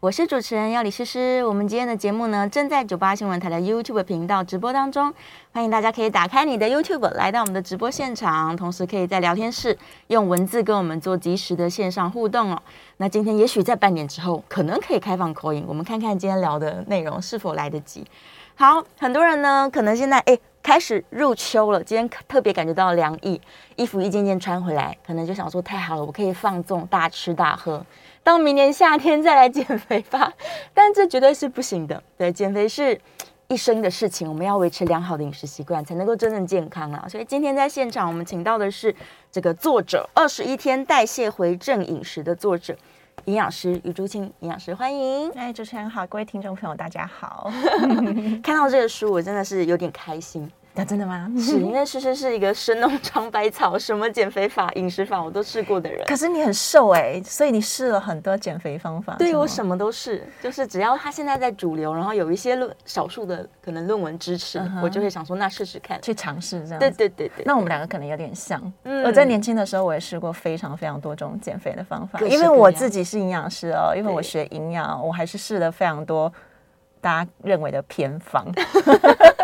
我是主持人要李诗诗，我们今天的节目呢，正在九八新闻台的 YouTube 频道直播当中，欢迎大家可以打开你的 YouTube 来到我们的直播现场，同时可以在聊天室用文字跟我们做即时的线上互动哦。那今天也许在半点之后可能可以开放 call in，我们看看今天聊的内容是否来得及。好，很多人呢可能现在哎开始入秋了，今天特别感觉到凉意，衣服一件件穿回来，可能就想说太好了，我可以放纵大吃大喝。到明年夏天再来减肥吧，但这绝对是不行的。对，减肥是一生的事情，我们要维持良好的饮食习惯，才能够真正健康啊！所以今天在现场，我们请到的是这个作者《二十一天代谢回正饮食》的作者，营养师余竹青营养师，欢迎！哎，主持人好，各位听众朋友，大家好！看到这个书，我真的是有点开心。那、啊、真的吗？是，因为诗诗是一个神农尝百草，什么减肥法、饮食法我都试过的人。可是你很瘦哎、欸，所以你试了很多减肥方法。对，我什么都试，就是只要他现在在主流，然后有一些论少数的可能论文支持，嗯、我就会想说那试试看，去尝试这样。对对对对。那我们两个可能有点像。嗯。我在年轻的时候，我也试过非常非常多种减肥的方法，因为我自己是营养师哦，因为我学营养，我还是试了非常多大家认为的偏方。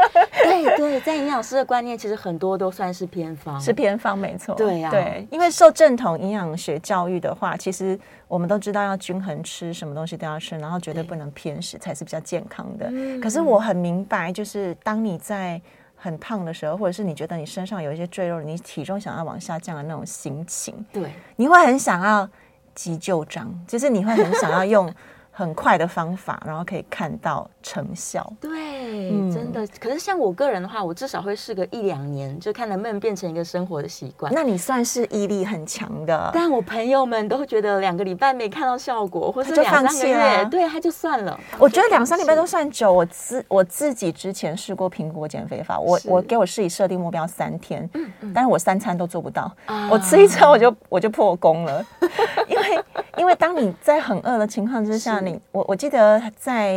对 对，在营养师的观念，其实很多都算是偏方，是偏方，没错。对呀、啊，对，因为受正统营养学教育的话，其实我们都知道要均衡吃，什么东西都要吃，然后绝对不能偏食，才是比较健康的。可是我很明白，就是当你在很胖的时候，或者是你觉得你身上有一些赘肉，你体重想要往下降的那种心情，对，你会很想要急救章，就是你会很想要用。很快的方法，然后可以看到成效。对，嗯、真的。可是像我个人的话，我至少会试个一两年，就看能不能变成一个生活的习惯。那你算是毅力很强的。但我朋友们都会觉得两个礼拜没看到效果，或者两三个月，对，他就算了。我觉得两三礼拜都算久。我自我自己之前试过苹果减肥法，我我给我自己设定目标三天，嗯嗯，但是我三餐都做不到，啊、我吃一餐我就我就破功了，因为因为当你在很饿的情况之下。我我记得在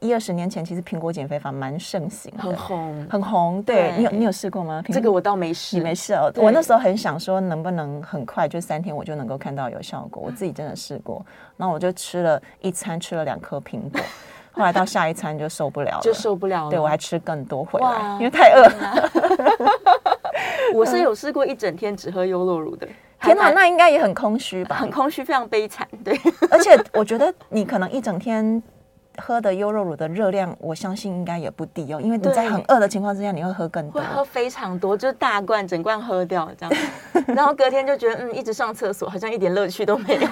一二十年前，其实苹果减肥法蛮盛行的，很红，很红。对，你有你有试过吗？这个我倒没试，你没试哦。我那时候很想说，能不能很快就三天我就能够看到有效果？我自己真的试过，然后我就吃了一餐，吃了两颗苹果，后来到下一餐就受不了了，就受不了了。对，我还吃更多回来，因为太饿了。我是有试过一整天只喝优酪乳的。天哪，那应该也很空虚吧？很空虚，非常悲惨。对，而且我觉得你可能一整天喝的优酪乳的热量，我相信应该也不低哦。因为你在很饿的情况之下，你会喝更多，会喝非常多，就是大罐整罐喝掉这样。然后隔天就觉得，嗯，一直上厕所好像一点乐趣都没有，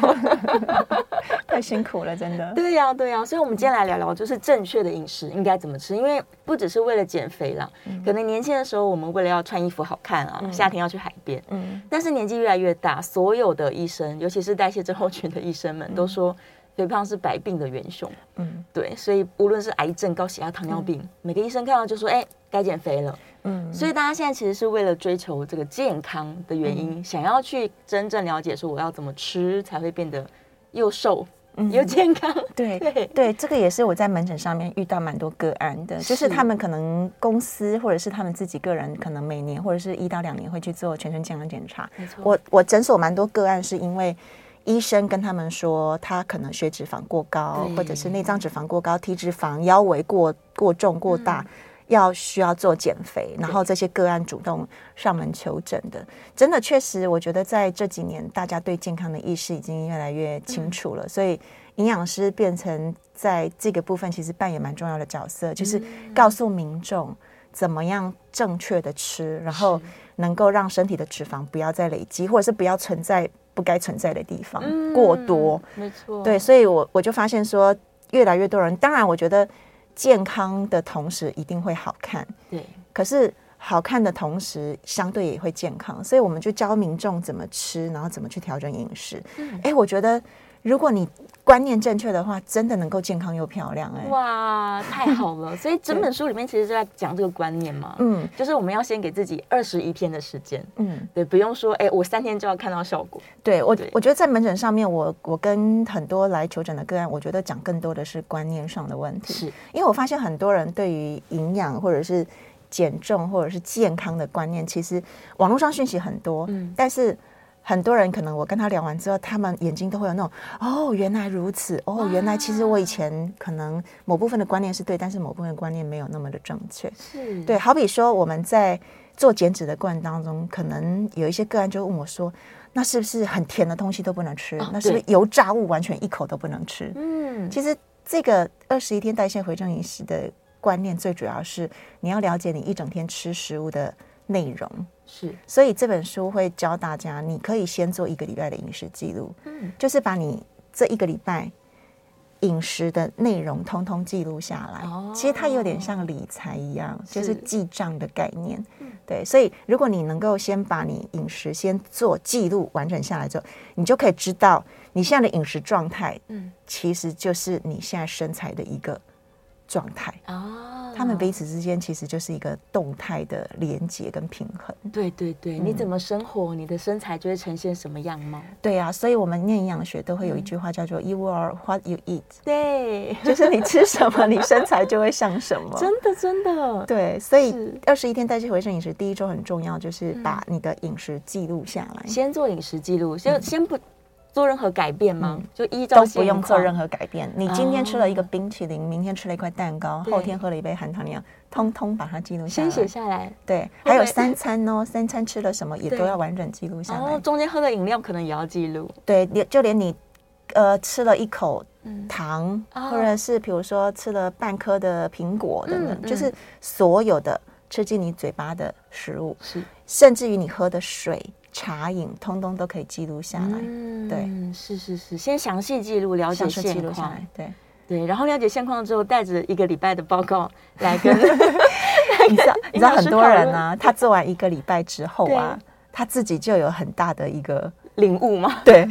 太辛苦了，真的。对呀，对呀。所以，我们今天来聊聊，就是正确的饮食应该怎么吃，因为。不只是为了减肥啦，可能年轻的时候我们为了要穿衣服好看啊，夏天要去海边。嗯，但是年纪越来越大，所有的医生，尤其是代谢症候群的医生们，都说肥胖是百病的元凶。嗯，对，所以无论是癌症、高血压、糖尿病，每个医生看到就说：“哎，该减肥了。”嗯，所以大家现在其实是为了追求这个健康的原因，想要去真正了解说我要怎么吃才会变得又瘦。嗯，有健康，对对对，这个也是我在门诊上面遇到蛮多个案的，就是他们可能公司或者是他们自己个人，可能每年或者是一到两年会去做全身健康检查。没错，我我诊所蛮多个案是因为医生跟他们说他可能血脂肪过高，或者是内脏脂肪过高，体脂肪腰围过过重过大。嗯。要需要做减肥，然后这些个案主动上门求诊的，真的确实，我觉得在这几年，大家对健康的意识已经越来越清楚了。所以，营养师变成在这个部分其实扮演蛮重要的角色，就是告诉民众怎么样正确的吃，然后能够让身体的脂肪不要再累积，或者是不要存在不该存在的地方过多。没错，对，所以我我就发现说，越来越多人，当然，我觉得。健康的同时一定会好看，对。可是好看的同时，相对也会健康，所以我们就教民众怎么吃，然后怎么去调整饮食。哎、嗯，我觉得如果你观念正确的话，真的能够健康又漂亮哎！哇，太好了！所以整本书里面其实就在讲这个观念嘛，嗯，就是我们要先给自己二十一天的时间，嗯，对，不用说哎，我三天就要看到效果。对我，我觉得在门诊上面，我我跟很多来求诊的个案，我觉得讲更多的是观念上的问题，是因为我发现很多人对于营养或者是减重或者是健康的观念，其实网络上讯息很多，嗯，但是。很多人可能我跟他聊完之后，他们眼睛都会有那种哦，原来如此哦，原来其实我以前可能某部分的观念是对，但是某部分的观念没有那么的正确。是对，好比说我们在做减脂的过程当中，可能有一些个案就问我说：“那是不是很甜的东西都不能吃？那是不是油炸物完全一口都不能吃？”嗯，其实这个二十一天代谢回正饮食的观念，最主要是你要了解你一整天吃食物的内容。是，所以这本书会教大家，你可以先做一个礼拜的饮食记录，嗯，就是把你这一个礼拜饮食的内容通通记录下来。哦，其实它有点像理财一样，就是记账的概念。对，所以如果你能够先把你饮食先做记录完整下来之后，你就可以知道你现在的饮食状态，嗯，其实就是你现在身材的一个状态。啊。他们彼此之间其实就是一个动态的连接跟平衡。对对对，嗯、你怎么生活，你的身材就会呈现什么样貌。对啊，所以我们念营养学都会有一句话叫做 “You are what you eat”。对，就是你吃什么，你身材就会像什么。真的真的。对，所以二十一天代谢回正饮食第一周很重要，就是把你的饮食记录下来。先做饮食记录，先先不。做任何改变吗？就依照都不用做任何改变。你今天吃了一个冰淇淋，明天吃了一块蛋糕，后天喝了一杯含糖饮料，通通把它记录下来。先写下来。对，还有三餐哦，三餐吃了什么也都要完整记录下来。哦，中间喝的饮料可能也要记录。对，连就连你呃吃了一口糖，或者是比如说吃了半颗的苹果等等，就是所有的吃进你嘴巴的食物，是甚至于你喝的水。茶饮通通都可以记录下来，嗯、对，是是是，先详细记录了解现况，对。对，然后了解现况之后，带着一个礼拜的报告来跟，你知道 你知道很多人呢、啊，他做完一个礼拜之后啊，他自己就有很大的一个领悟嘛，对，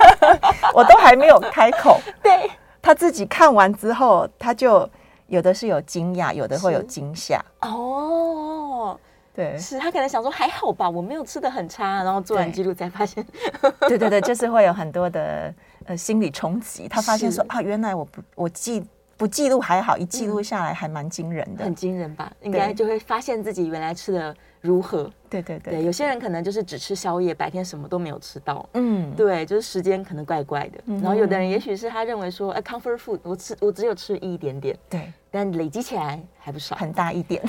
我都还没有开口，对，他自己看完之后，他就有的是有惊讶，有的会有惊吓，哦。对，是他可能想说还好吧，我没有吃的很差，然后做完记录才发现，对对对，就是会有很多的呃心理冲击。他发现说啊，原来我不我记不记录还好，一记录下来还蛮惊人的，嗯、很惊人吧？应该就会发现自己原来吃的如何。对对对，对，有些人可能就是只吃宵夜，白天什么都没有吃到。嗯，对，就是时间可能怪怪的。嗯、然后有的人也许是他认为说，哎，comfort food，我吃我只有吃一点点。对。但累积起来还不少，很大一点。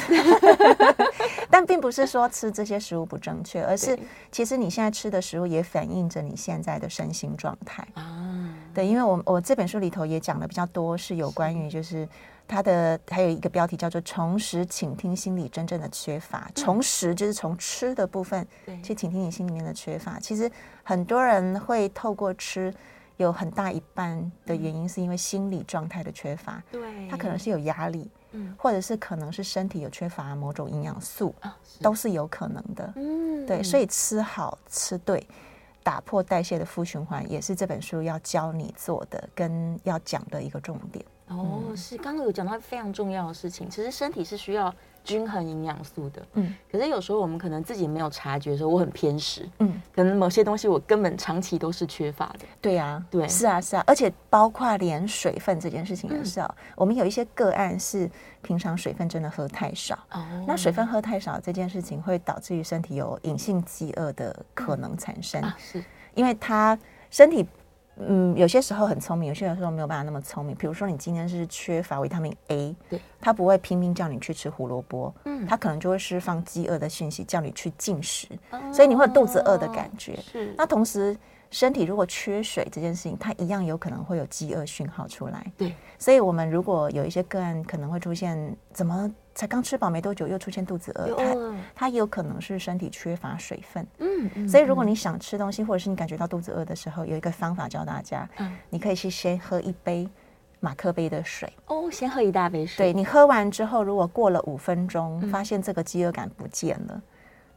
但并不是说吃这些食物不正确，而是其实你现在吃的食物也反映着你现在的身心状态啊。对，因为我我这本书里头也讲的比较多，是有关于就是它的还有一个标题叫做“重拾倾听心里真正的缺乏”。重拾就是从吃的部分去倾听你心里面的缺乏。其实很多人会透过吃。有很大一半的原因是因为心理状态的缺乏，对，他可能是有压力，嗯，或者是可能是身体有缺乏某种营养素，都是有可能的，嗯，对，所以吃好吃对，打破代谢的负循环，也是这本书要教你做的，跟要讲的一个重点。哦，是刚刚有讲到非常重要的事情，其实身体是需要。均衡营养素的，嗯，可是有时候我们可能自己没有察觉，说我很偏食，嗯，可能某些东西我根本长期都是缺乏的。对啊，对，是啊，是啊，而且包括连水分这件事情也是啊。我们有一些个案是平常水分真的喝太少，哦，那水分喝太少这件事情会导致于身体有隐性饥饿的可能产生，是因为它身体。嗯，有些时候很聪明，有些时候没有办法那么聪明。比如说，你今天是缺乏维他命 A，对，他不会拼命叫你去吃胡萝卜，嗯，他可能就会释放饥饿的讯息，叫你去进食，哦、所以你会有肚子饿的感觉。是，那同时身体如果缺水这件事情，它一样有可能会有饥饿讯号出来。对，所以我们如果有一些个案可能会出现怎么？才刚吃饱没多久，又出现肚子饿，它它也有可能是身体缺乏水分。嗯，嗯，所以如果你想吃东西，或者是你感觉到肚子饿的时候，有一个方法教大家，嗯，你可以去先喝一杯马克杯的水。哦，先喝一大杯水。对，你喝完之后，如果过了五分钟，发现这个饥饿感不见了，嗯，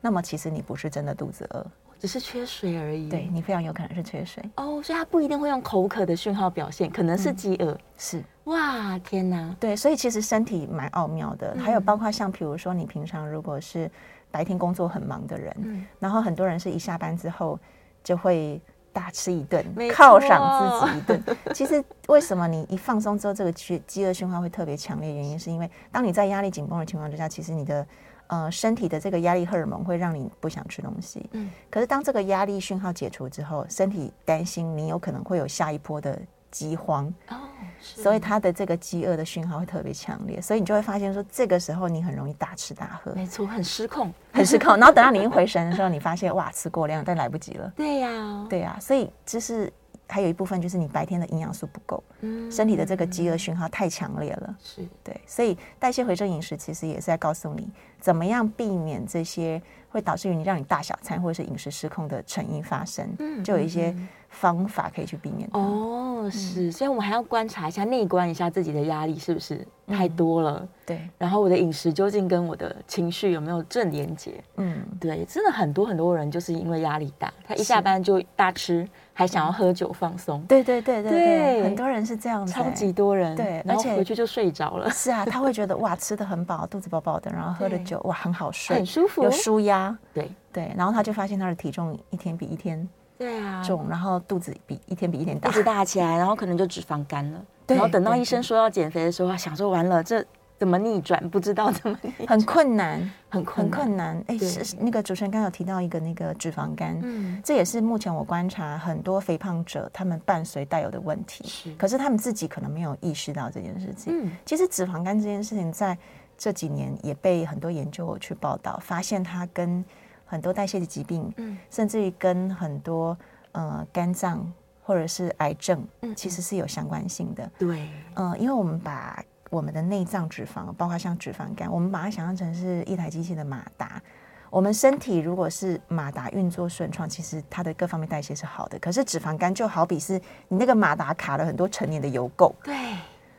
那么其实你不是真的肚子饿。只是缺水而已。对，你非常有可能是缺水哦，所以它不一定会用口渴的讯号表现，可能是饥饿。嗯、是哇，天哪！对，所以其实身体蛮奥妙的。嗯、还有包括像比如说，你平常如果是白天工作很忙的人，嗯、然后很多人是一下班之后就会。大吃一顿，犒赏自己一顿。其实，为什么你一放松之后，这个饥饥饿讯号会特别强烈？原因是因为当你在压力紧绷的情况之下，其实你的呃身体的这个压力荷尔蒙会让你不想吃东西。嗯。可是当这个压力讯号解除之后，身体担心你有可能会有下一波的饥荒。哦。所以他的这个饥饿的讯号会特别强烈，所以你就会发现说，这个时候你很容易大吃大喝，没错，很失控，很失控。然后等到你一回神的时候，你发现哇，吃过量，但来不及了。对呀，对呀，所以就是还有一部分就是你白天的营养素不够，嗯，身体的这个饥饿讯号太强烈了，是。对，所以代谢回正饮食其实也是在告诉你，怎么样避免这些会导致于你让你大小餐或者是饮食失控的成因发生，嗯，就有一些。方法可以去避免哦，是，所以我们还要观察一下，内观一下自己的压力是不是太多了，嗯、对，然后我的饮食究竟跟我的情绪有没有正连接？嗯，对，真的很多很多人就是因为压力大，他一下班就大吃，是还想要喝酒放松，对对对对对，很多人是这样子，超级多人，对，然后回去就睡着了，是啊，他会觉得哇，吃的很饱，肚子饱饱的，然后喝了酒哇，很好睡，很舒服，有舒压，对。对，然后他就发现他的体重一天比一天。对啊，重，然后肚子比一天比一天大，一直大起来，然后可能就脂肪肝了。然后等到医生说要减肥的时候，想说完了，这怎么逆转？不知道怎么逆转，很困难，很困难。很困难。哎，是那个主持人刚刚有提到一个那个脂肪肝，嗯，这也是目前我观察很多肥胖者他们伴随带有的问题。是，可是他们自己可能没有意识到这件事情。嗯，其实脂肪肝这件事情在这几年也被很多研究去报道，发现它跟很多代谢的疾病，嗯，甚至于跟很多呃肝脏或者是癌症，嗯，其实是有相关性的。对，呃，因为我们把我们的内脏脂肪，包括像脂肪肝，我们把它想象成是一台机器的马达。我们身体如果是马达运作顺畅，其实它的各方面代谢是好的。可是脂肪肝就好比是你那个马达卡了很多成年的油垢，对，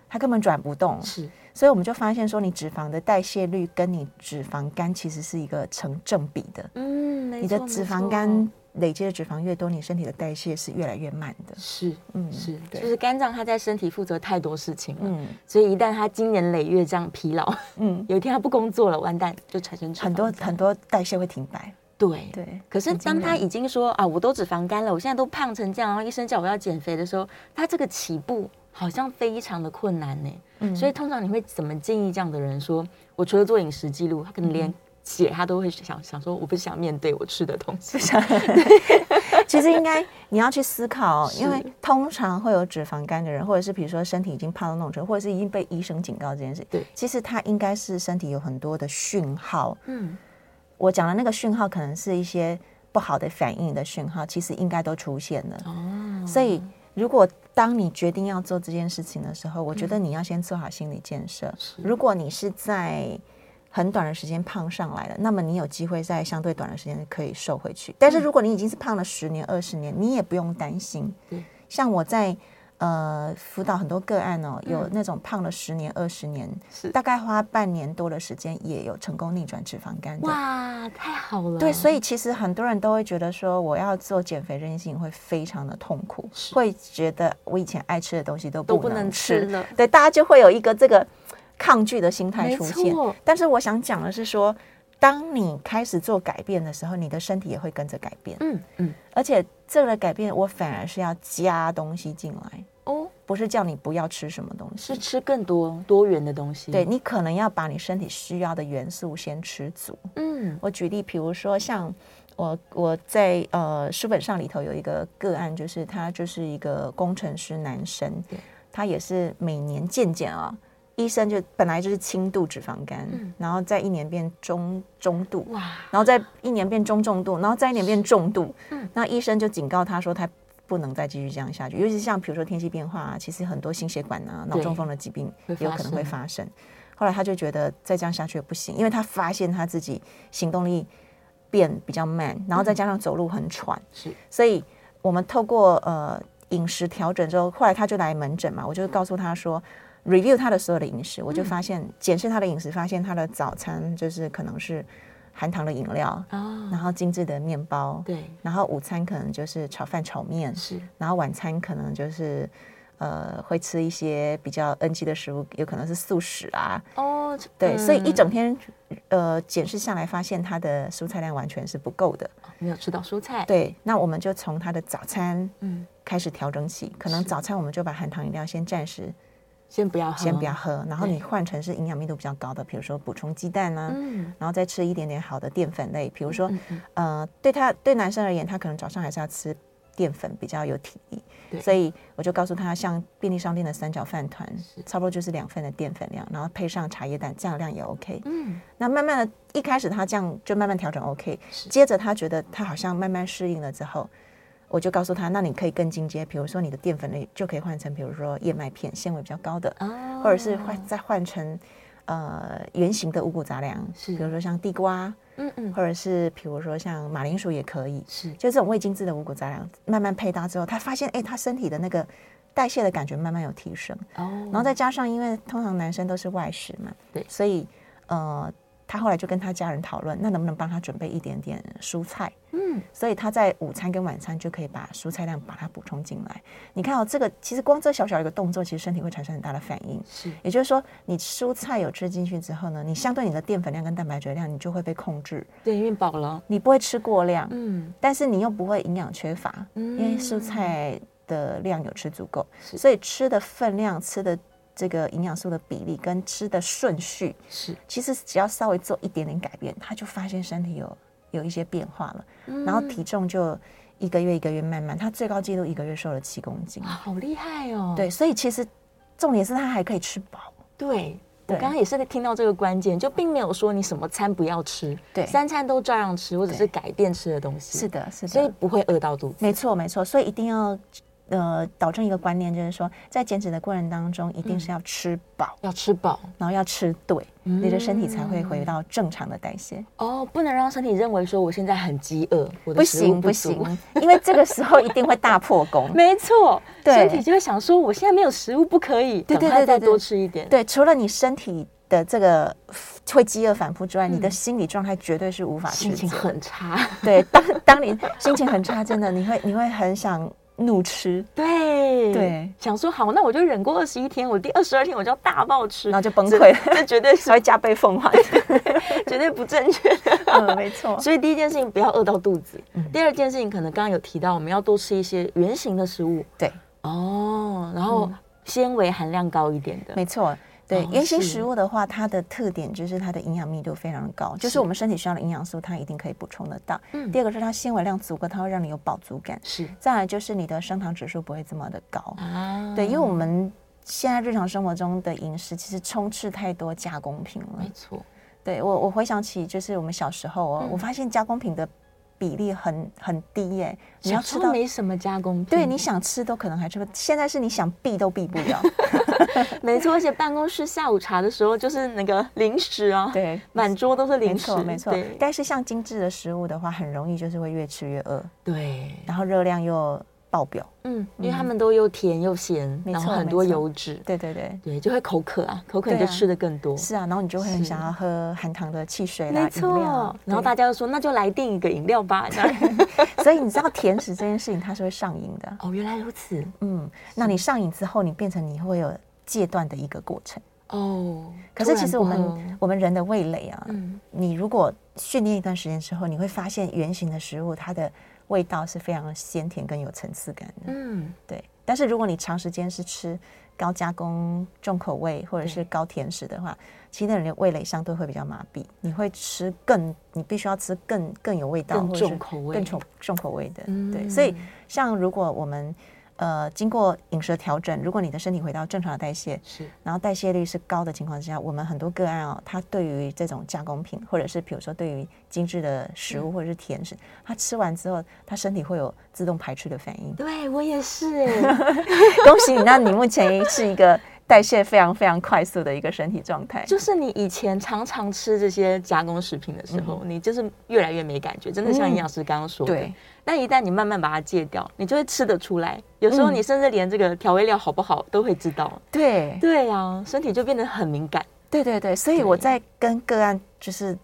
它根本转不动。是。所以我们就发现说，你脂肪的代谢率跟你脂肪肝其实是一个成正比的。嗯，你的脂肪肝累积的脂肪越多，你身体的代谢是越来越慢的。是，嗯，是，对就是肝脏它在身体负责太多事情了。嗯，所以一旦它经年累月这样疲劳，嗯，有一天它不工作了，完蛋，就产生很多很多代谢会停摆。对对。可是当他已经说啊，我都脂肪肝了，我现在都胖成这样，然后医生叫我要减肥的时候，他这个起步。好像非常的困难呢，嗯、所以通常你会怎么建议这样的人说？我除了做饮食记录，他可能连写他都会想想说，我不想面对我吃的东西。其实应该你要去思考，因为通常会有脂肪肝的人，或者是比如说身体已经胖到那种程度，或者是已经被医生警告这件事。对，其实他应该是身体有很多的讯号。嗯，我讲的那个讯号可能是一些不好的反应的讯号，其实应该都出现了。哦，所以。如果当你决定要做这件事情的时候，我觉得你要先做好心理建设。是如果你是在很短的时间胖上来了，那么你有机会在相对短的时间可以瘦回去。但是如果你已经是胖了十年、二十年，你也不用担心。对像我在。呃，辅导很多个案哦，有那种胖了十年、二十年，大概花半年多的时间，也有成功逆转脂肪肝。哇，太好了！对，所以其实很多人都会觉得说，我要做减肥这件事情会非常的痛苦，是会觉得我以前爱吃的东西都不能吃，都不能吃了。对，大家就会有一个这个抗拒的心态出现。但是我想讲的是说，当你开始做改变的时候，你的身体也会跟着改变。嗯嗯，而且这个改变，我反而是要加东西进来。哦，不是叫你不要吃什么东西，是吃更多多元的东西。对，你可能要把你身体需要的元素先吃足。嗯，我举例，比如说像我我在呃书本上里头有一个个案，就是他就是一个工程师男生，对他也是每年健检啊，医生就本来就是轻度脂肪肝，嗯、然后再一年变中中度，哇，然后再一年变中重度，然后再一年变重度，嗯，那医生就警告他说他。不能再继续这样下去，尤其是像比如说天气变化啊，其实很多心血管啊、脑中风的疾病也有可能会发生。后来他就觉得再这样下去也不行，因为他发现他自己行动力变比较慢，然后再加上走路很喘，是、嗯。所以我们透过呃饮食调整之后，后来他就来门诊嘛，我就告诉他说，review 他的所有的饮食，我就发现检视他的饮食，发现他的早餐就是可能是含糖的饮料，哦，然后精致的面包，对，然后午餐可能就是炒饭、炒面，是，然后晚餐可能就是呃会吃一些比较 NG 的食物，有可能是素食啊，哦，对，嗯。所以一整天呃检视下来，发现他的蔬菜量完全是不够的，没有吃到蔬菜，，对，那我们就从他的早餐嗯，开始调整起，可能早餐我们就把含糖饮料先暂时先不要喝，先不要喝，然后你对换成是营养密度比较高的，比如说补充鸡蛋啊，嗯，然后再吃一点点好的淀粉类，比如说嗯嗯呃，对他对男生而言，他可能早上还是要吃淀粉比较有体力，所以我就告诉他，像便利商店的三角饭团，差不多就是两份的淀粉量，然后配上茶叶蛋，这样量也 OK。嗯，那慢慢的，一开始他这样就慢慢调整 OK，接着他觉得他好像慢慢适应了之后，我就告诉他，那你可以更进阶，比如说你的淀粉类就可以换成，比如说燕麦片，纤维比较高的，哦，或者是换再换成呃圆形的五谷杂粮，是。比如说像地瓜，嗯嗯，或者是比如说像马铃薯也可以，是，就这种未精制的五谷杂粮，慢慢配搭之后，他发现哎，他身体的那个代谢的感觉慢慢有提升，哦，然后再加上因为通常男生都是外食嘛，对。所以呃。他后来就跟他家人讨论，那能不能帮他准备一点点蔬菜？嗯，所以他在午餐跟晚餐就可以把蔬菜量把它补充进来。你看哦，这个其实光这小小一个动作，其实身体会产生很大的反应。是，也就是说，你蔬菜有吃进去之后呢，你相对你的淀粉量跟蛋白质量，你就会被控制，对，因为饱了，你不会吃过量，嗯，但是你又不会营养缺乏，嗯因为蔬菜的量有吃足够，所以吃的分量、吃的这个营养素的比例跟吃的顺序，是，其实只要稍微做一点点改变，他就发现身体有有一些变化了，嗯。然后体重就一个月一个月慢慢，他最高纪录一个月瘦了七公斤。哇，，好厉害哦，对，所以其实重点是他还可以吃饱，对。我刚刚也是在听到这个关键，就并没有说你什么餐不要吃，对。三餐都照样吃，或者是改变吃的东西。是，的，是的，所以不会饿到肚子。没错没错，所以一定要呃导正一个观念，就是说在减脂的过程当中，一定是要吃饱，要吃饱然后要吃对，嗯你的身体才会回到正常的代谢。哦，不能让身体认为说我现在很饥饿，我的不食物足行不行，因为这个时候一定会大破功。没错，对身体就会想说我现在没有食物不可以，对对对对对多吃一点。对，除了你身体的这个会饥饿反复之外，嗯你的心理状态绝对是无法心情很差。对。当当你心情很差，真的你会你会很想怒吃，对。对，想说好，那我就忍过二十一天，我第二十二天我就要大爆吃，然后就崩溃。这这绝对是 才会加倍奉还。绝对不正确。的。嗯，没错。所以第一件事情不要饿到肚子，嗯。第二件事情可能刚刚有提到，我们要多吃一些圆形的食物。对，哦，然后纤维含量高一点的，没错。对哦原型食物的话，它的特点就是它的营养密度非常高，就是我们身体需要的营养素，它一定可以补充得到。嗯第二个是它纤维量足够，它会让你有饱足感。是再来就是你的升糖指数不会这么的高。啊对，因为我们现在日常生活中的饮食其实充斥太多加工品了没。错，对我，我回想起就是我们小时候哦，嗯我发现加工品的比例很很低耶。你要吃到，没什么加工品，对，你想吃都可能还吃不。现在是你想避都避不了。没错，而且办公室下午茶的时候就是那个零食啊，对，满桌都是零食，错没错。但是像精致的食物的话，很容易就是会越吃越饿，对，然后热量又爆表。嗯，因为他们都又甜又咸，没错然后很多油脂，对对对，对，就会口渴啊，口渴你就吃的更多，是啊，然后你就会很想要喝含糖的汽水啦、没错。然后大家就说那就来订一个饮料吧，这样所以你知道甜食这件事情它是会上瘾的。哦，原来如此，嗯，那你上瘾之后，你变成你会有戒断的一个过程。哦，可是其实我们我们人的味蕾啊，嗯。你如果训练一段时间之后，你会发现原型的食物它的味道是非常的鲜甜跟有层次感的。嗯，对，但是如果你长时间是吃高加工、重口味或者是高甜食的话，其实那人的味蕾相对会比较麻痹，你会吃更，你必须要吃更更有味道、重口味更重重口味的。嗯对，所以像如果我们呃经过饮食的调整，如果你的身体回到正常的代谢，是。然后代谢率是高的情况之下，我们很多个案哦，他对于这种加工品，或者是比如说对于精致的食物或者是甜食，他吃完之后，他身体会有自动排斥的反应。对我也是。哎，恭喜你，那你目前是一个代谢非常非常快速的一个身体状态。就是你以前常常吃这些加工食品的时候，你就是越来越没感觉，真的像营养师刚刚说的。对但一旦你慢慢把它戒掉，你就会吃得出来。有时候你甚至连这个调味料好不好都会知道。对对呀、身体就变得很敏感。对对对，所以我在跟个案就是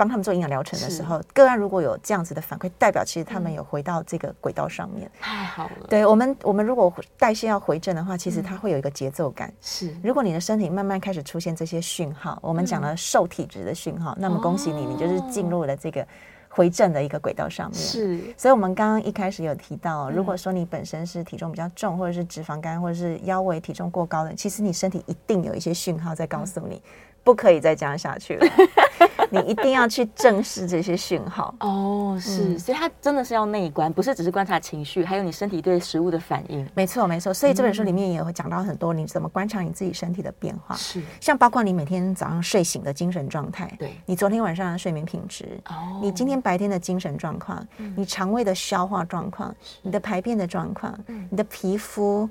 帮他们做营养疗程的时候，个案如果有这样子的反馈，代表其实他们有回到这个轨道上面。太好了。对我们，我们如果代谢要回正的话，其实它会有一个节奏感。是，如果你的身体慢慢开始出现这些讯号，我们讲了瘦体质的讯号，那么恭喜你，你就是进入了这个。回正的一个轨道上面是，所以我们刚刚一开始有提到，如果说你本身是体重比较重，或者是脂肪肝，或者是腰围体重过高的，其实你身体一定有一些讯号在告诉你。不可以再这样下去了，你一定要去正视这些讯号。哦，是，所以它真的是要内观，不是只是观察情绪，还有你身体对食物的反应。没错，没错。所以这本书里面也会讲到很多，你怎么观察你自己身体的变化。是，像包括你每天早上睡醒的精神状态，对，你昨天晚上的睡眠品质，哦，你今天白天的精神状况，你肠胃的消化状况，你的排便的状况，你的皮肤。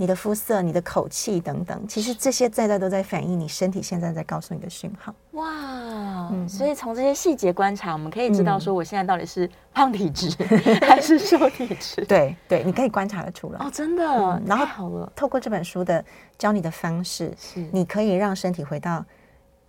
你的肤色、你的口气等等，其实这些在在都在反映你身体现在在告诉你的讯号。哇，嗯，所以从这些细节观察，我们可以知道说我现在到底是胖体质还是瘦体质。对对，你可以观察得出来。哦，真的。然后好了，透过这本书的教你的方式，是你可以让身体回到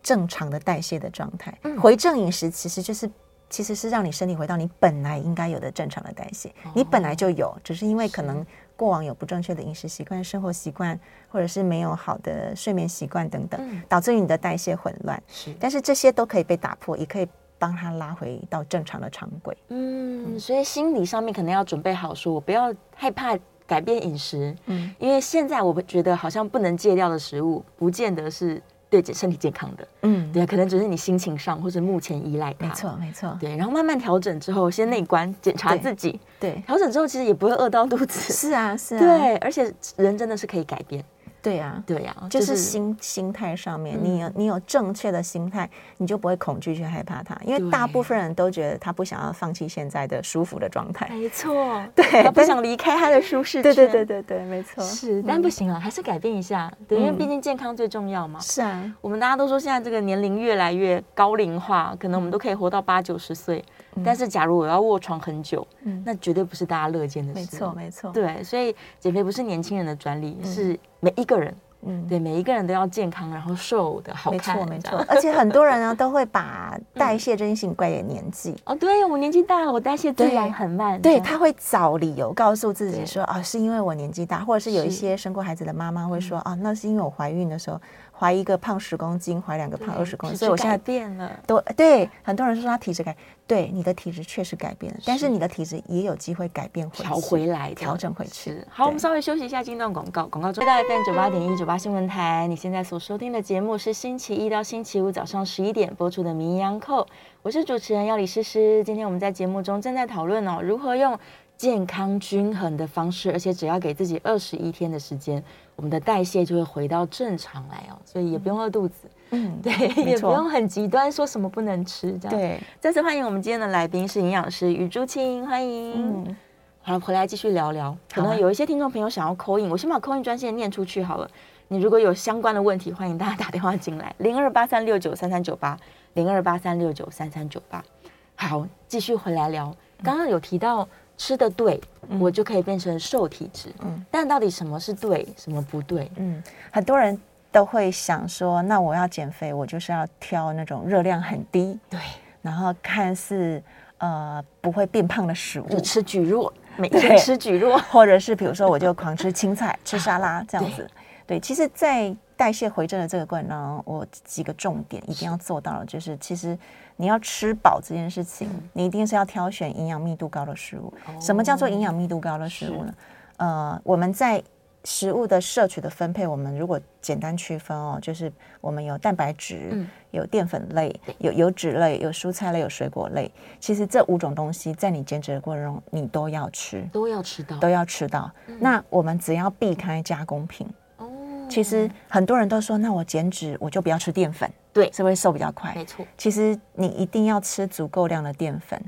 正常的代谢的状态。回正饮食其实就是其实是让你身体回到你本来应该有的正常的代谢。你本来就有，只是因为可能。过往有不正确的饮食习惯、生活习惯，或者是没有好的睡眠习惯等等，嗯、导致于你的代谢混乱。是，但是这些都可以被打破，也可以帮他拉回到正常的常轨。嗯，嗯，所以心理上面可能要准备好，说我不要害怕改变饮食。嗯，因为现在我觉得好像不能戒掉的食物，不见得是。对身体健康的，嗯，对，可能只是你心情上或者目前依赖它，没错，没错，对，然后慢慢调整之后，先内观检查自己，对，调整之后其实也不会饿到肚子，是啊，是啊，对，而且人真的是可以改变。对呀，对呀，就是心心态上面，你有你有正确的心态，你就不会恐惧去害怕它，因为大部分人都觉得他不想要放弃现在的舒服的状态，没错，对，他不想离开他的舒适圈，对对对对对，没错，是，但不行啊，还是改变一下，对，因为毕竟健康最重要嘛。是啊，我们大家都说现在这个年龄越来越高龄化，可能我们都可以活到八九十岁。但是，假如我要卧床很久，嗯，那绝对不是大家乐见的事。没错，没错。对，所以减肥不是年轻人的专利，是每一个人。嗯，对，每一个人都要健康，然后瘦的好看。没错，没错。而且很多人呢，都会把代谢 这件事情怪给年纪。哦，对，我年纪大了，我代谢自然很慢。对，他会找理由告诉自己说，啊，是因为我年纪大，或者是有一些生过孩子的妈妈会说，啊，那是因为我怀孕的时候。怀一个胖十公斤，怀两个胖二十公斤，所以我现在变了。都对，很多人说他体质改，对，你的体质确实改变了，但是你的体质也有机会改变回调回来，调整回去。好，我们稍微休息一下，进段广告。广告中，回到 FM 九八点一九八新闻台，你现在所收听的节目是星期一到星期五早上十一点播出的《名医央叩》，我是主持人要李诗诗。今天我们在节目中正在讨论哦，如何用健康均衡的方式，而且只要给自己二十一天的时间。我们的代谢就会回到正常来哦，所以也不用饿肚子，嗯，对，也不用很极端，说什么不能吃这样。对，再次欢迎我们今天的来宾是营养师余朱青，欢迎。嗯，好了，回来继续聊聊。可能有一些听众朋友想要 call in，我先把 call in 专线念出去好了。你如果有相关的问题，欢迎大家打电话进来，零二八三六九三三九八，零二八三六九三三九八。好，继续回来聊。刚刚有提到。吃的对，我就可以变成瘦体质。嗯，但到底什么是对，什么不对？嗯，很多人都会想说，那我要减肥，我就是要挑那种热量很低，对，然后看似呃不会变胖的食物，就吃蒟蒻，每天吃蒟蒻，或者是比如说我就狂吃青菜，吃沙拉这样子。对，对，其实，在代谢回正的这个过程中，我几个重点一定要做到的，就是其实。你要吃饱这件事情，你一定是要挑选营养密度高的食物。什么叫做营养密度高的食物呢？呃，我们在食物的摄取的分配，我们如果简单区分哦，就是我们有蛋白质、有淀粉类、有油脂类、有蔬菜类、有水果类。其实这五种东西在你减脂的过程中，你都要吃，都要吃到，都要吃到。那我们只要避开加工品。其实很多人都说，那我减脂我就不要吃淀粉，对，是会瘦比较快。没错，其实你一定要吃足够量的淀粉，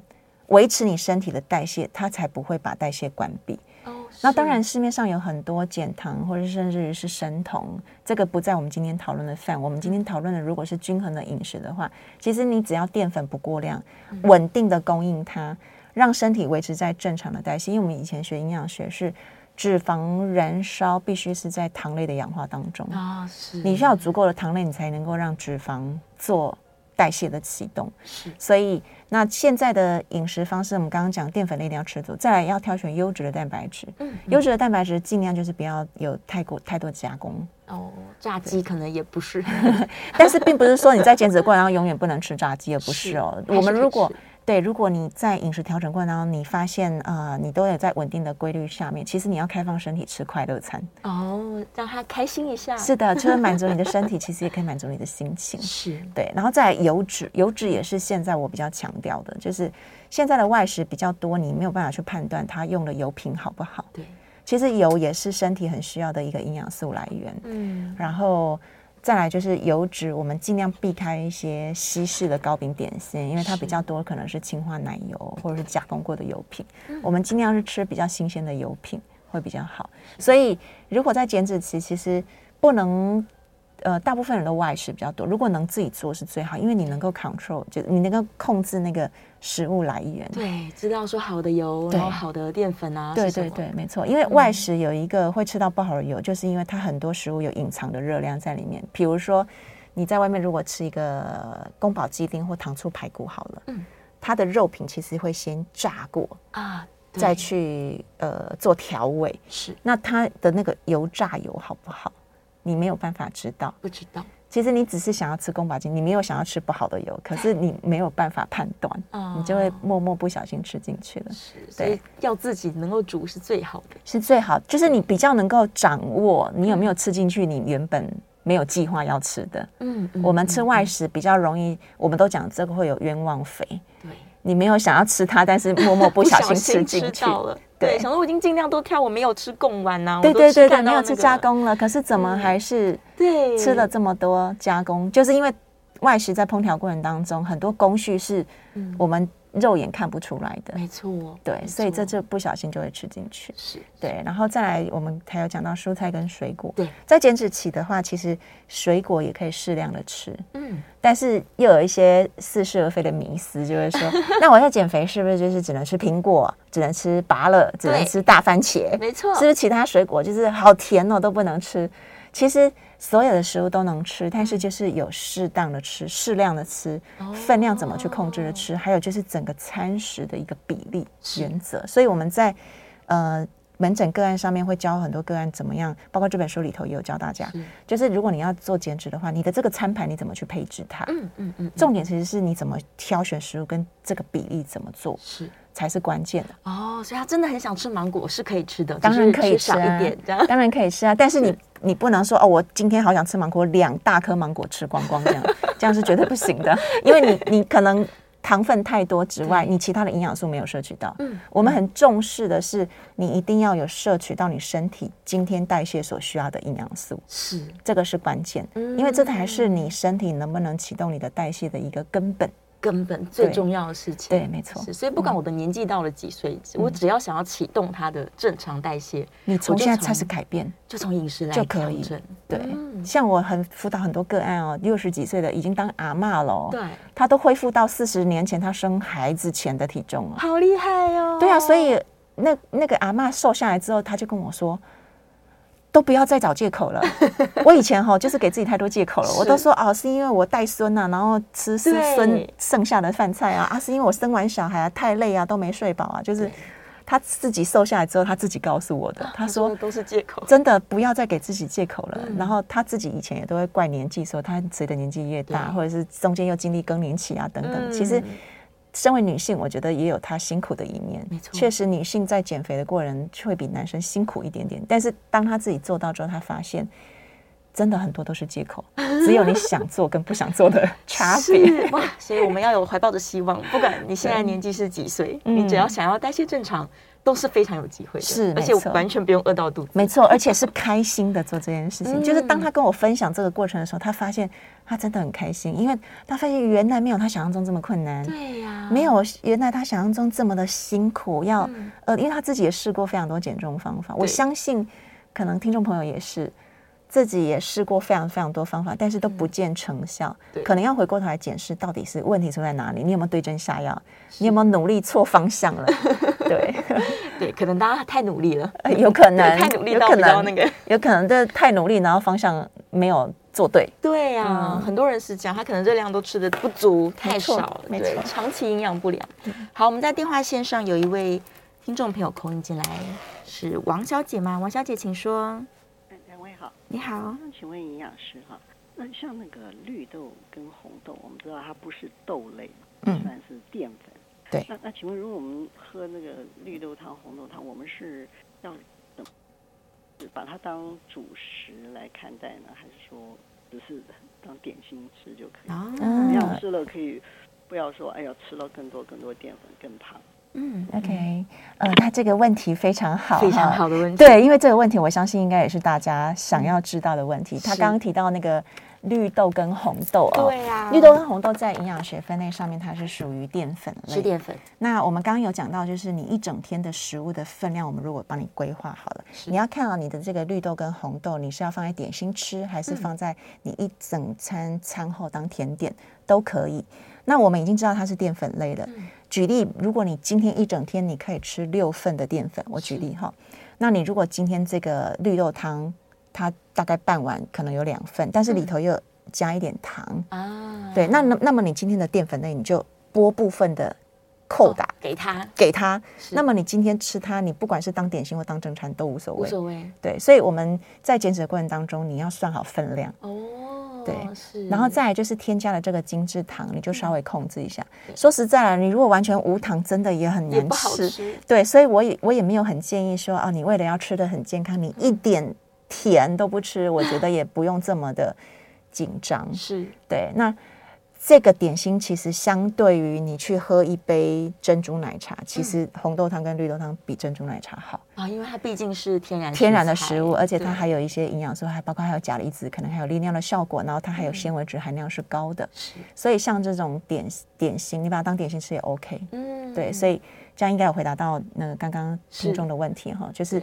维持你身体的代谢，它才不会把代谢关闭。哦，那当然市面上有很多减糖或者甚至于是生酮，这个不在我们今天讨论的范。我们今天讨论的如果是均衡的饮食的话，其实你只要淀粉不过量，稳定的供应它，让身体维持在正常的代谢。因为我们以前学营养学是。脂肪燃烧必须是在糖类的氧化当中啊，是你需要有足够的糖类，你才能够让脂肪做代谢的启动。是，所以那现在的饮食方式，我们刚刚讲淀粉类一定要吃足，再来要挑选优质的蛋白质。嗯，优质的蛋白质尽量就是不要有太过太多加工。哦，炸鸡可能也不是，但是并不是说你在减脂过程当中永远不能吃炸鸡，也不是哦。是我们如果对，如果你在饮食调整过程当中，你发现啊、呃，你都有在稳定的规律下面，其实你要开放身体吃快乐餐哦，让他开心一下。是的，除了满足你的身体，其实也可以满足你的心情。是对，然后再来油脂，油脂也是现在我比较强调的，就是现在的外食比较多，你没有办法去判断它用的油品好不好。对，其实油也是身体很需要的一个营养素来源。嗯，然后。再来就是油脂，我们尽量避开一些西式的糕饼点心，因为它比较多可能是氢化奶油或者是加工过的油品。我们尽量是吃比较新鲜的油品会比较好。所以如果在减脂期，其实不能。呃，大部分人都外食比较多。如果能自己做是最好，因为你能够 control，就你能够控制那个食物来源。对，知道说好的油，然后好的淀粉啊。对对对，没错。因为外食有一个会吃到不好的油，嗯、就是因为它很多食物有隐藏的热量在里面。比如说你在外面如果吃一个宫保鸡丁或糖醋排骨好了，嗯，它的肉品其实会先炸过啊，再去呃做调味。是，那它的那个油炸油好不好？你没有办法知道，不知道。其实你只是想要吃宫保鸡，你没有想要吃不好的油，可是你没有办法判断，哦、你就会默默不小心吃进去了。是，所以要自己能够煮是最好的，是最好，就是你比较能够掌握你有没有吃进去，你原本没有计划要吃的。嗯，我们吃外食比较容易，我们都讲这个会有冤枉肥。对。你没有想要吃它，但是默默不小心吃进去 了。对，想说我已经尽量都挑，我没有吃贡丸呐。对对对对，没有吃加工了，可是怎么还是对吃了这么多加工？就是因为外食在烹调过程当中，很多工序是我们。肉眼看不出来的，没错，对，所以这就不小心就会吃进去。是，对，然后再来，我们还有讲到蔬菜跟水果。对，在减脂期的话，其实水果也可以适量的吃。嗯，但是又有一些似是而非的迷思，就会说，那我在减肥是不是就是只能吃苹果，只能吃芭乐，只能吃大番茄？没错，是不是其他水果就是好甜哦，都不能吃？其实所有的食物都能吃，但是就是有适当的吃，适量的吃，分量怎么去控制的吃，还有就是整个餐食的一个比例原则。所以我们在呃门诊个案上面会教很多个案怎么样，包括这本书里头也有教大家，就是如果你要做减脂的话，你的这个餐盘你怎么去配置它？嗯嗯嗯，重点其实是你怎么挑选食物跟这个比例怎么做是才是关键的哦。所以他真的很想吃芒果是可以吃的，当然可以吃一点，这样当然可以吃啊，但是你。你不能说哦，我今天好想吃芒果，两大颗芒果吃光光这样，这样是绝对不行的，因为你你可能糖分太多之外，你其他的营养素没有摄取到。嗯，我们很重视的是，你一定要有摄取到你身体今天代谢所需要的营养素，是。这个是关键，因为这才是你身体能不能启动你的代谢的一个根本。根本最重要的事情，对，没错。所以不管我的年纪到了几岁，我只要想要启动它的正常代谢，你从现在开始改变，就从饮食来就可以。对，像我很辅导很多个案哦，六十几岁的已经当阿嬷了，对，他都恢复到四十年前他生孩子前的体重了，好厉害哦！对啊，所以那那个阿嬷瘦下来之后，他就跟我说。都不要再找借口了。我以前哈就是给自己太多借口了。我都说哦，是因为我带孙呐，然后吃孙剩下的饭菜啊，啊，是因为我生完小孩啊太累啊，都没睡饱啊。就是他自己瘦下来之后，他自己告诉我的。他说都是借口，真的不要再给自己借口了。然后他自己以前也都会怪年纪，说他随着年纪越大，或者是中间又经历更年期啊等等。其实。身为女性，我觉得也有她辛苦的一面。没错，确实女性在减肥的过程会比男生辛苦一点点。但是当她自己做到之后，她发现真的很多都是借口，只有你想做跟不想做的差别。哇！所以我们要有怀抱着希望，不管你现在年纪是几岁，你只要想要代谢正常。都是非常有机会的，是，而且完全不用饿到肚子，没错，而且是开心的做这件事情。嗯、就是当他跟我分享这个过程的时候，他发现他真的很开心，因为他发现原来没有他想象中这么困难，对呀、啊，没有原来他想象中这么的辛苦。要、嗯、呃，因为他自己也试过非常多减重方法，我相信可能听众朋友也是。自己也试过非常非常多方法，但是都不见成效。嗯、可能要回过头来检视，到底是问题出在哪里？你有没有对症下药？你有没有努力错方向了？对 对，可能大家太努力了，有可能太努力到比较那个，有可能这太努力，然后方向没有做对。对呀、啊，嗯、很多人是这样，他可能热量都吃的不足，太少了，没错，对，长期营养不良。好，我们在电话线上有一位听众朋友空音进来，是王小姐吗？王小姐，请说。两位好，你好，请问营养师哈，那像那个绿豆跟红豆，我们知道它不是豆类，嗯，算是淀粉。对，那那请问，如果我们喝那个绿豆汤、红豆汤，我们是要怎么？是把它当主食来看待呢，还是说只是当点心吃就可以？啊，这样吃了可以不要说，哎呀，吃了更多更多淀粉更胖。嗯，OK，呃，那这个问题非常好，非常好的问题。对，因为这个问题，我相信应该也是大家想要知道的问题。嗯、他刚刚提到那个。绿豆跟红豆哦，对呀、啊，绿豆跟红豆在营养学分类上面，它是属于淀粉类，是淀粉。那我们刚刚有讲到，就是你一整天的食物的分量，我们如果帮你规划好了，你要看到你的这个绿豆跟红豆，你是要放在点心吃，还是放在你一整餐餐后当甜点、嗯、都可以。那我们已经知道它是淀粉类了。嗯、举例，如果你今天一整天你可以吃六份的淀粉，我举例哈，那你如果今天这个绿豆汤，它大概半碗可能有两份，但是里头又、嗯加一点糖啊，对，那那那么你今天的淀粉类你就拨部分的扣打给他，给他。那么你今天吃它，你不管是当点心或当正餐都无所谓，无所谓。对，所以我们在减脂的过程当中，你要算好分量哦。对，是。然后再来就是添加了这个精制糖，你就稍微控制一下。说实在了，你如果完全无糖，真的也很难吃。对，所以我也我也没有很建议说啊，你为了要吃的很健康，你一点甜都不吃，我觉得也不用这么的。紧张。是。对，那这个点心其实相对于你去喝一杯珍珠奶茶，其实红豆汤跟绿豆汤比珍珠奶茶好啊，因为它毕竟是天然天然的食物，而且它还有一些营养素，还包括还有钾离子，可能还有利尿的效果，然后它还有纤维质含量是高的，是，所以像这种点点心，你把它当点心吃也 OK，嗯，对，所以这样应该有回答到那个刚刚听众的问题哈，就是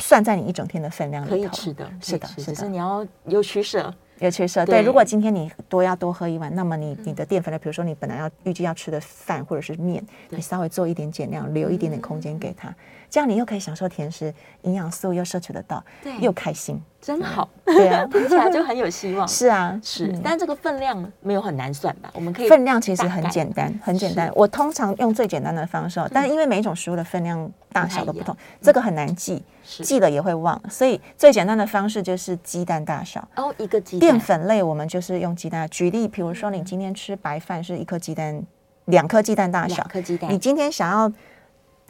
算在你一整天的分量里头，可以吃的，是的，是的，是你要有取舍。有取舍，对。如果今天你多要多喝一碗，那么你你的淀粉类，比如说你本来要预计要吃的饭或者是面，你稍微做一点减量，留一点点空间给他，这样你又可以享受甜食，营养素又摄取得到，对，又开心，真好。对啊，听起来就很有希望。是啊，是。但这个分量没有很难算吧？我们可以分量其实很简单，很简单。我通常用最简单的方式，但是因为每一种食物的分量大小都不同，这个很难记。记了也会忘，所以最简单的方式就是鸡蛋大小哦，一个鸡蛋。淀粉类我们就是用鸡蛋。举例，比如说你今天吃白饭是一颗鸡蛋，两颗鸡蛋大小。两颗鸡蛋。你今天想要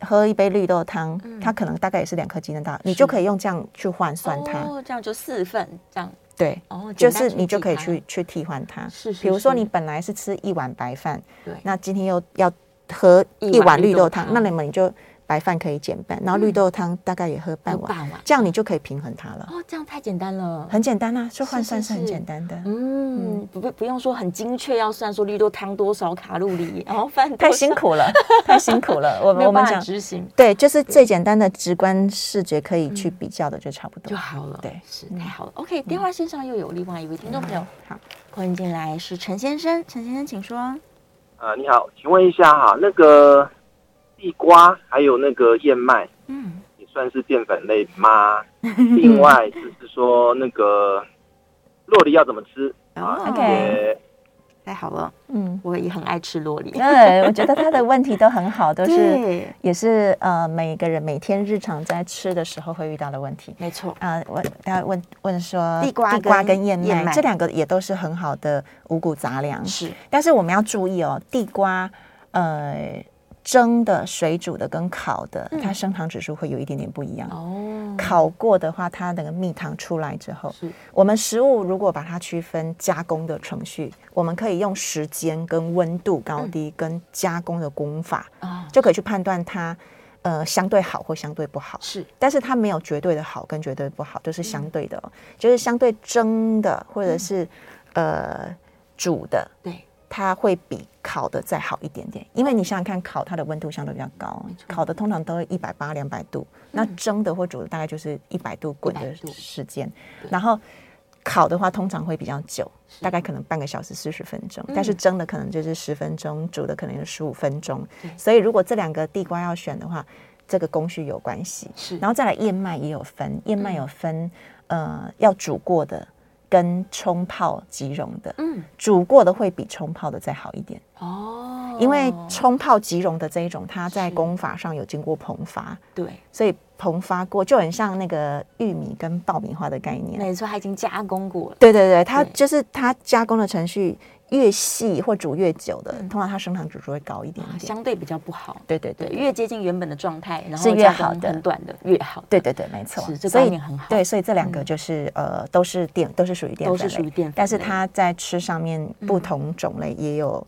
喝一杯绿豆汤，它可能大概也是两颗鸡蛋大，你就可以用这样去换算它。哦，这样就四份这样。对，哦，就是你就可以去去替换它。是是。比如说你本来是吃一碗白饭，对，那今天又要喝一碗绿豆汤，那你们你就。白饭可以减半，然后绿豆汤大概也喝半碗，这样你就可以平衡它了。哦，这样太简单了，很简单啊，就换算是很简单的。嗯，不不不用说很精确，要算说绿豆汤多少卡路里，然后饭太辛苦了，太辛苦了。我我们讲执行，对，就是最简单的直观视觉可以去比较的就差不多就好了。对，是太好了。OK，电话线上又有另外一位听众朋友，好，欢迎进来，是陈先生，陈先生请说。呃，你好，请问一下哈，那个。地瓜还有那个燕麦，嗯，也算是淀粉类吗？另外 就是说那个洛梨要怎么吃啊？OK，太好了，嗯，我也很爱吃洛梨。对，我觉得他的问题都很好，都是也是呃，每个人每天日常在吃的时候会遇到的问题。没错啊，我大家问问说地瓜地瓜跟燕麦这两个也都是很好的五谷杂粮，是，但是我们要注意哦，地瓜呃。蒸的、水煮的跟烤的，它升糖指数会有一点点不一样。哦，烤过的话，它那个蜜糖出来之后，是。我们食物如果把它区分加工的程序，我们可以用时间跟温度高低跟加工的工法，嗯、就可以去判断它呃相对好或相对不好。是，但是它没有绝对的好跟绝对不好，就是相对的，嗯、就是相对蒸的或者是、嗯、呃煮的，对。它会比烤的再好一点点，因为你想想看，烤它的温度相对比较高，烤的通常都一百八两百度，那蒸的或煮的大概就是一百度滚的时间，然后烤的话通常会比较久，大概可能半个小时四十分钟，但是蒸的可能就是十分钟，煮的可能是十五分钟，所以如果这两个地瓜要选的话，这个工序有关系，是，然后再来燕麦也有分，燕麦有分，呃，要煮过的。跟冲泡即溶的，嗯，煮过的会比冲泡的再好一点。哦。因为冲泡即溶的这一种，它在功法上有经过膨发，对，所以膨发过就很像那个玉米跟爆米花的概念。没错，它已经加工过了。对对对，它就是它加工的程序。越细或煮越久的，通常它升糖指数会高一点点，相对比较不好。对对对，越接近原本的状态，然后是越好的，很短的越好。对对对，没错。是这概念很好。对，所以这两个就是呃，都是淀，都是属于淀粉，都是属于淀粉，但是它在吃上面不同种类也有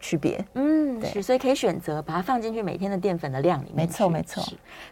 区别，嗯，对，所以可以选择把它放进去每天的淀粉的量里面。没错，没错。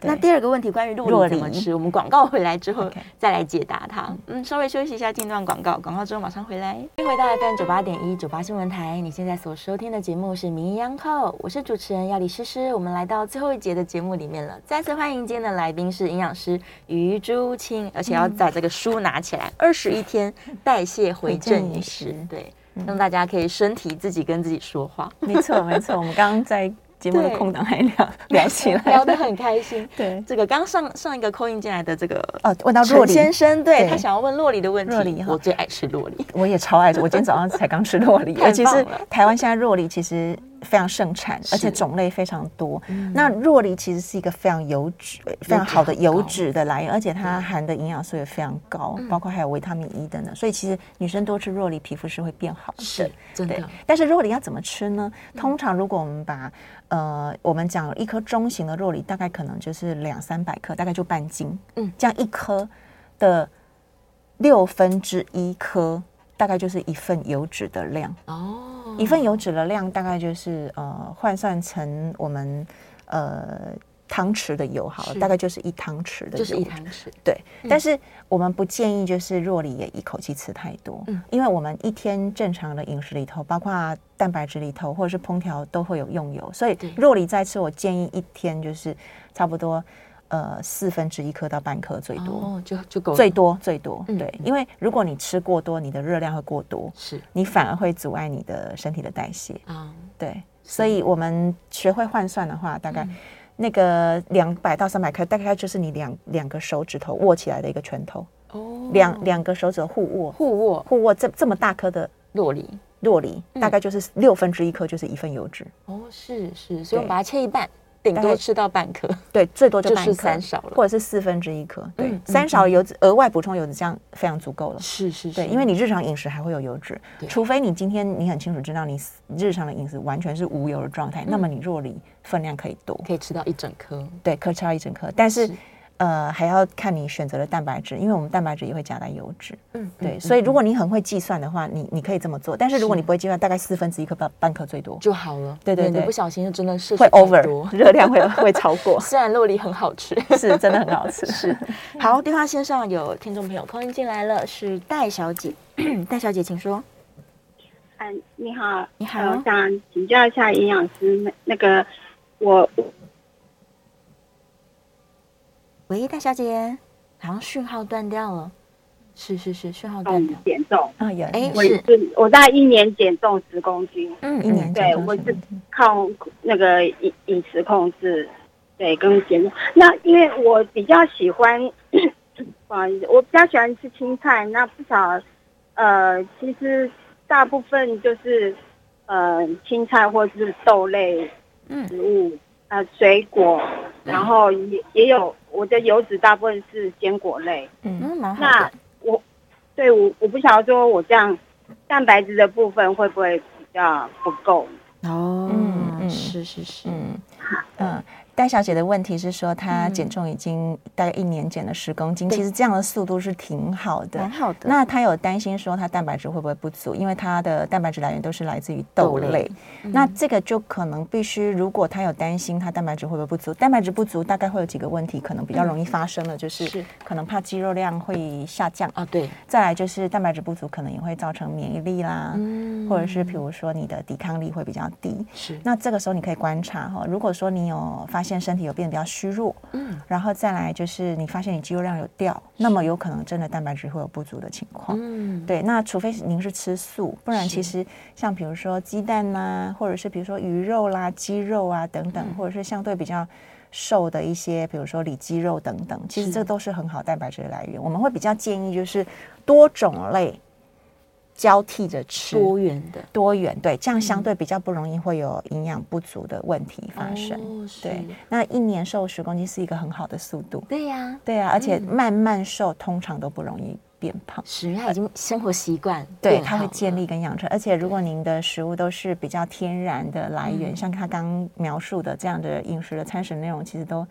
那第二个问题，关于酪梨怎么吃，我们广告回来之后再来解答它。嗯，稍微休息一下，进段广告，广告之后马上回来。欢迎回到 FM 九八点一九八新闻台，你现在所收听的节目是《名医央叩》，我是主持人要李诗诗。我们来到最后一节的节目里面了，再次欢迎今天的来宾是营养师于朱清，而且要把这个书拿起来，二十一天代谢回正饮食，对。让大家可以身体自己跟自己说话，没错没错。我们刚刚在节目的空档还聊聊起来，聊得很开心。对，这个刚上上一个 call in 进来的这个哦，问到若里先生，对他想要问洛梨的问题。洛梨，我最爱吃洛梨，我也超爱吃。我今天早上才刚吃洛梨，尤其是台湾现在洛梨其实。非常盛产，而且种类非常多。嗯、那若梨其实是一个非常油脂、非常好的油脂的来源，而且它含的营养素也非常高，嗯、包括还有维他命 E 等等。所以其实女生多吃若梨，皮肤是会变好的。是，真的。但是若梨要怎么吃呢？通常如果我们把呃，我们讲一颗中型的若梨，大概可能就是两三百克，大概就半斤。嗯，这样一颗的六分之一颗，大概就是一份油脂的量。哦。一份油脂的量大概就是呃换算成我们呃汤匙的油好了，大概就是一汤匙的油，就是一汤匙。对，但是我们不建议就是若里也一口气吃太多，嗯，因为我们一天正常的饮食里头，包括蛋白质里头或者是烹调都会有用油，所以若里再吃，我建议一天就是差不多。呃，四分之一颗到半颗最多，哦，就就够最多最多，对，因为如果你吃过多，你的热量会过多，是你反而会阻碍你的身体的代谢。啊，对，所以我们学会换算的话，大概那个两百到三百克，大概就是你两两个手指头握起来的一个拳头，哦，两两个手指互握。互握。互握这这么大颗的洛梨，洛梨大概就是六分之一颗，就是一份油脂，哦，是是，所以我们把它切一半。顶多吃到半颗，对，最多就半颗，三勺了，或者是四分之一颗，对，三勺油脂额外补充油脂，这样非常足够了。是是是，对，因为你日常饮食还会有油脂，除非你今天你很清楚知道你日常的饮食完全是无油的状态，那么你若里分量可以多，可以吃到一整颗，对，可以吃到一整颗，但是。呃，还要看你选择的蛋白质，因为我们蛋白质也会夹带油脂。嗯，对，所以如果你很会计算的话，你你可以这么做。但是如果你不会计算，大概四分之一颗半半颗最多就好了。对对对，不小心就真的是会 over，热量会会超过。虽然肉梨很好吃，是真的很好吃。是。好，电话线上有听众朋友 call in 进来了，是戴小姐。戴小姐，请说。嗯，你好，你好，我想请教一下营养师，那那个我。喂，大小姐，好像讯号断掉了。是是是，讯号断掉。减重啊，有哎，我是我大概一年减重十公斤。嗯，一年对，我是靠那个饮饮食控制，对，跟减重。那因为我比较喜欢，不好意思，我比较喜欢吃青菜。那不少呃，其实大部分就是呃青菜或是豆类食物。嗯呃，水果，然后也也有我的油脂，大部分是坚果类。嗯，蛮好。那我对我我不晓得说我这样蛋白质的部分会不会比较不够？哦，嗯嗯，是是是，嗯嗯。戴小姐的问题是说，她减重已经大概一年减了十公斤，其实这样的速度是挺好的，蛮好的。那她有担心说，她蛋白质会不会不足？因为她的蛋白质来源都是来自于豆类。那这个就可能必须，如果她有担心她蛋白质会不会不足，蛋白质不足大概会有几个问题，可能比较容易发生的，就是可能怕肌肉量会下降啊。对。再来就是蛋白质不足，可能也会造成免疫力啦，或者是比如说你的抵抗力会比较低。是。那这个时候你可以观察哈，如果说你有发现。现身体有变得比较虚弱，嗯，然后再来就是你发现你肌肉量有掉，那么有可能真的蛋白质会有不足的情况，嗯，对。那除非您是吃素，不然其实像比如说鸡蛋呐、啊，或者是比如说鱼肉啦、鸡肉啊等等，或者是相对比较瘦的一些，比如说里肌肉等等，其实这都是很好蛋白质的来源。我们会比较建议就是多种类交替着吃，多元的多元，对，这样相对比较不容易会有营养不足的问题发生。哦、对，那一年瘦十公斤是一个很好的速度。对呀、啊，对呀、啊，而且慢慢瘦通常都不容易变胖，是因为他已经生活习惯，对，它会建立跟养成。而且如果您的食物都是比较天然的来源，像他刚描述的这样的饮食的餐食内容，其实都。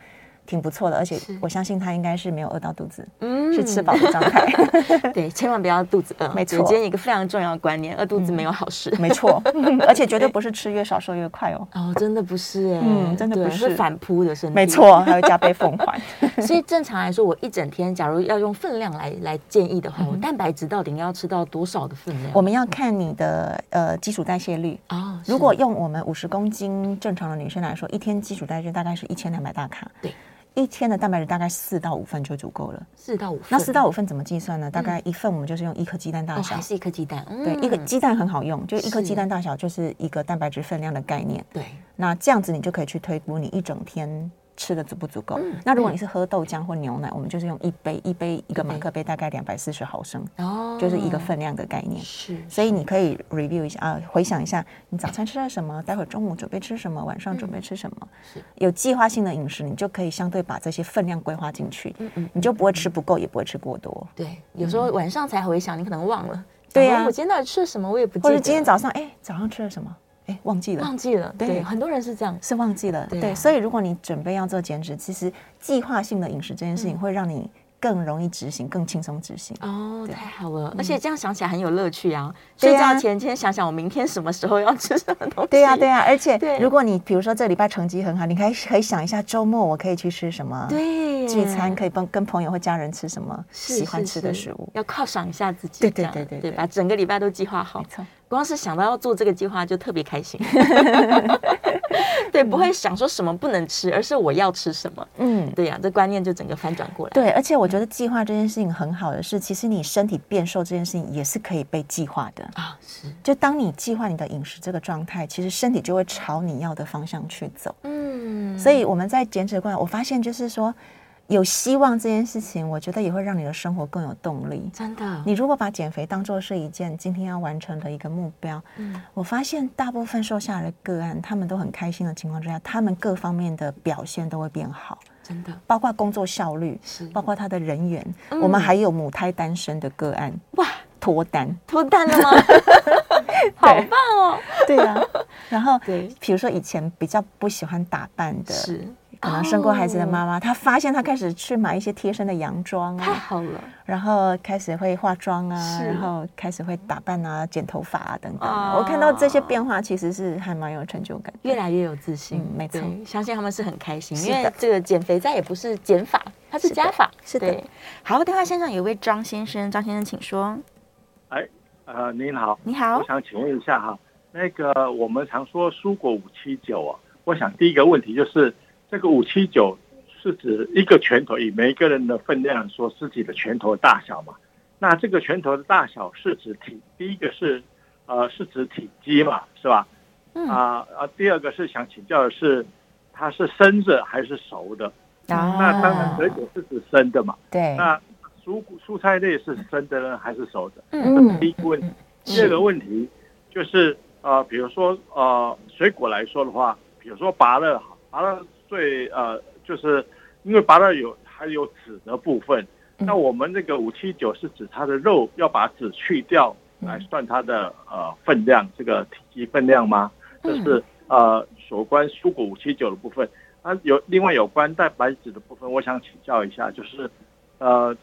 挺不错的，而且我相信他应该是没有饿到肚子，嗯，是吃饱的状态。对，千万不要肚子饿。没错，今天一个非常重要的观念，饿肚子没有好事。没错，而且绝对不是吃越少瘦越快哦。哦，真的不是哎，嗯，真的不是，会反扑的身体。没错，还会加倍奉还。所以正常来说，我一整天假如要用分量来来建议的话，我蛋白质到底要吃到多少的分量？我们要看你的呃基础代谢率啊。如果用我们五十公斤正常的女生来说，一天基础代谢大概是一千两百大卡。对。一天的蛋白质大概四到五份就足够了。四到五份，那四到五份怎么计算呢？大概一份我们就是用一颗鸡蛋大小，还是一颗鸡蛋？对，一个鸡蛋很好用，就一颗鸡蛋大小就是一个蛋白质分量的概念。对，那这样子你就可以去推估你一整天。吃的足不足够？那如果你是喝豆浆或牛奶，我们就是用一杯一杯一个马克杯，大概两百四十毫升，哦，就是一个分量的概念。是，所以你可以 review 一下啊，回想一下你早餐吃了什么，待会儿中午准备吃什么，晚上准备吃什么。是，有计划性的饮食，你就可以相对把这些分量规划进去。嗯嗯，你就不会吃不够，也不会吃过多。对，有时候晚上才回想，你可能忘了。对呀，我今天到底吃了什么，我也不记得。或者今天早上，哎，早上吃了什么？哎，忘记了，忘记了。对，很多人是这样，是忘记了。对，所以如果你准备要做减脂，其实计划性的饮食这件事情会让你更容易执行，更轻松执行。哦，太好了，而且这样想起来很有乐趣啊。睡觉前先想想我明天什么时候要吃什么东西。对呀，对呀。而且如果你比如说这礼拜成绩很好，你可以可 以想一下周末我可以去吃什么？对，聚餐可以跟跟朋友或家人吃什么喜欢吃的食物？要犒赏一下自己。对对对对对，把整个礼拜都计划好。没错。光是想到要做这个计划就特别开心，对，不会想说什么不能吃，而是我要吃什么。嗯，对呀，这观念就整个翻转过来。对，而且我觉得计划这件事情很好的是，其实你身体变瘦这件事情也是可以被计划的啊。是，就当你计划你的饮食这个状态，其实身体就会朝你要的方向去走。嗯，所以我们在减脂过来，我发现就是说。有希望这件事情，我觉得也会让你的生活更有动力。真的，你如果把减肥当做是一件今天要完成的一个目标，嗯，我发现大部分瘦下来的个案，他们都很开心的情况之下，他们各方面的表现都会变好。真的，包括工作效率，是包括他的人缘。我们还有母胎单身的个案，哇，脱单脱单了吗？好棒哦！对呀，然后对，比如说以前比较不喜欢打扮的，是。可能生过孩子的妈妈，她发现她开始去买一些贴身的洋装啊，太好了。然后开始会化妆啊，然后开始会打扮啊，剪头发啊等等。我看到这些变化，其实是还蛮有成就感，越来越有自信。没错，相信他们是很开心，因为这个减肥再也不是减法，它是加法。是的。好，电话线上有位张先生，张先生请说。哎，呃，您好，你好，我想请问一下哈，那个我们常说蔬果五七九啊，我想第一个问题就是这个五七九。是指一个拳头，以每一个人的分量说自己的拳头大小嘛？那这个拳头的大小是指体，第一个是呃是指体积嘛，是吧？嗯啊啊，第二个是想请教的是，它是生的还是熟的？啊，那当然水果是指生的嘛。对。那蔬蔬菜类是生的呢还是熟的？嗯，第一个问题。第二个问题就是呃，比如说呃水果来说的话，比如说芭乐，芭乐最呃。就是因为拔了有还有籽的部分，那我们那个五七九是指它的肉要把籽去掉来算它的呃分量，这个体积分量吗？这是呃所关蔬果五七九的部分。啊，有另外有关蛋白质的部分，我想请教一下，就是呃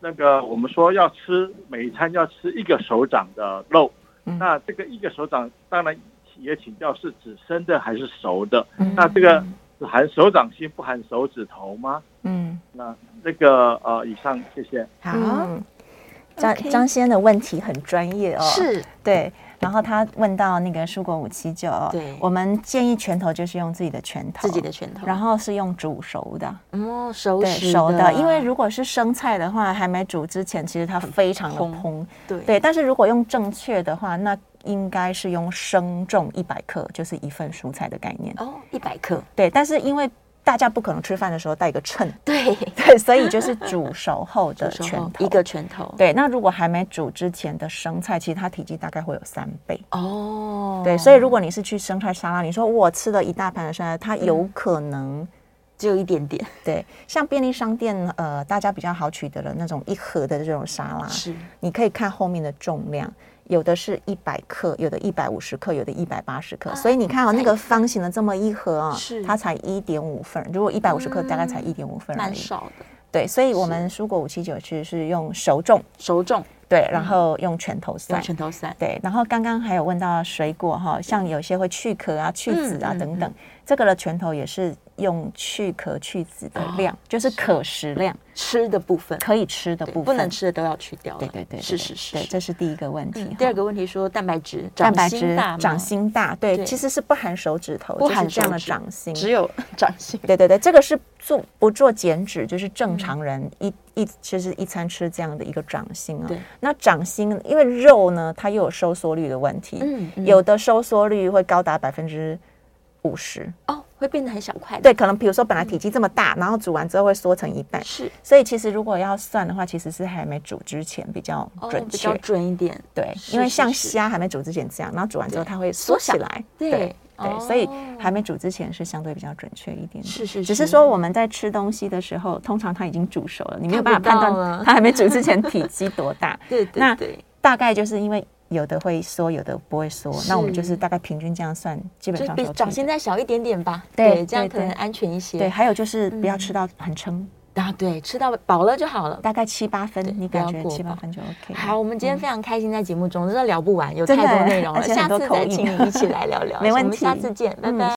那个我们说要吃每一餐要吃一个手掌的肉，那这个一个手掌当然也请教是指生的还是熟的？那这个。是含手掌心不含手指头吗？嗯，那这个呃，以上谢谢。好，张张先生的问题很专业哦。是，对。然后他问到那个蔬果五七九，对，我们建议拳头就是用自己的拳头，自己的拳头，然后是用煮熟的，哦，熟对熟的，因为如果是生菜的话，还没煮之前，其实它非常的蓬，对对。但是如果用正确的话，那应该是用生重一百克，就是一份蔬菜的概念哦，一百克，对。但是因为大家不可能吃饭的时候带个秤，对对，所以就是煮熟后的拳头，一个拳头。对，那如果还没煮之前的生菜，其实它体积大概会有三倍哦。对，所以如果你是去生菜沙拉，你说我吃了一大盘的生菜，它有可能。只有一点点，对，像便利商店，呃，大家比较好取得的那种一盒的这种沙拉，是，你可以看后面的重量，有的是一百克，有的一百五十克，有的一百八十克，啊、所以你看哦，那个方形的这么一盒啊，是，它才一点五份，如果一百五十克，大概才一点五份，蛮少的。对，所以我们蔬果五七九其实是用熟种，熟种。对，然后用拳头算，拳头算。对，然后刚刚还有问到水果哈，像有些会去壳啊、去籽啊等等，这个的拳头也是用去壳去籽的量，就是可食量，吃的部分，可以吃的部分，不能吃的都要去掉。对对对，是是是，对，这是第一个问题。第二个问题说蛋白质，蛋白质掌心大，对，其实是不含手指头，不含这样的掌心，只有 掌心。对对对，这个是做不做减脂，就是正常人一一其实一餐吃这样的一个掌心啊。对。那掌心，因为肉呢，它又有收缩率的问题，嗯，嗯，有的收缩率会高达百分之五十。哦，会变得很小块。对，可能比如说本来体积这么大，嗯、然后煮完之后会缩成一半，是。所以其实如果要算的话，其实是还没煮之前比较准确，哦、比较准一点。对，因为像虾还没煮之前这样，然后煮完之后它会缩起来，对。对对，所以还没煮之前是相对比较准确一点。是是，只是说我们在吃东西的时候，通常它已经煮熟了，你没有办法判断它还没煮之前体积多大。对对，那大概就是因为有的会缩，有的不会缩。那我们就是大概平均这样算，基本上比掌心再小一点点吧。对，这样可能安全一些。对，还有就是不要吃到很撑。啊，对，吃到饱了就好了，大概七八分，你感觉七八分就 OK。好，我们今天非常开心，在节目中真的聊不完，有太多内容了，下次再请你一起来聊聊。没问题，下次见，拜拜。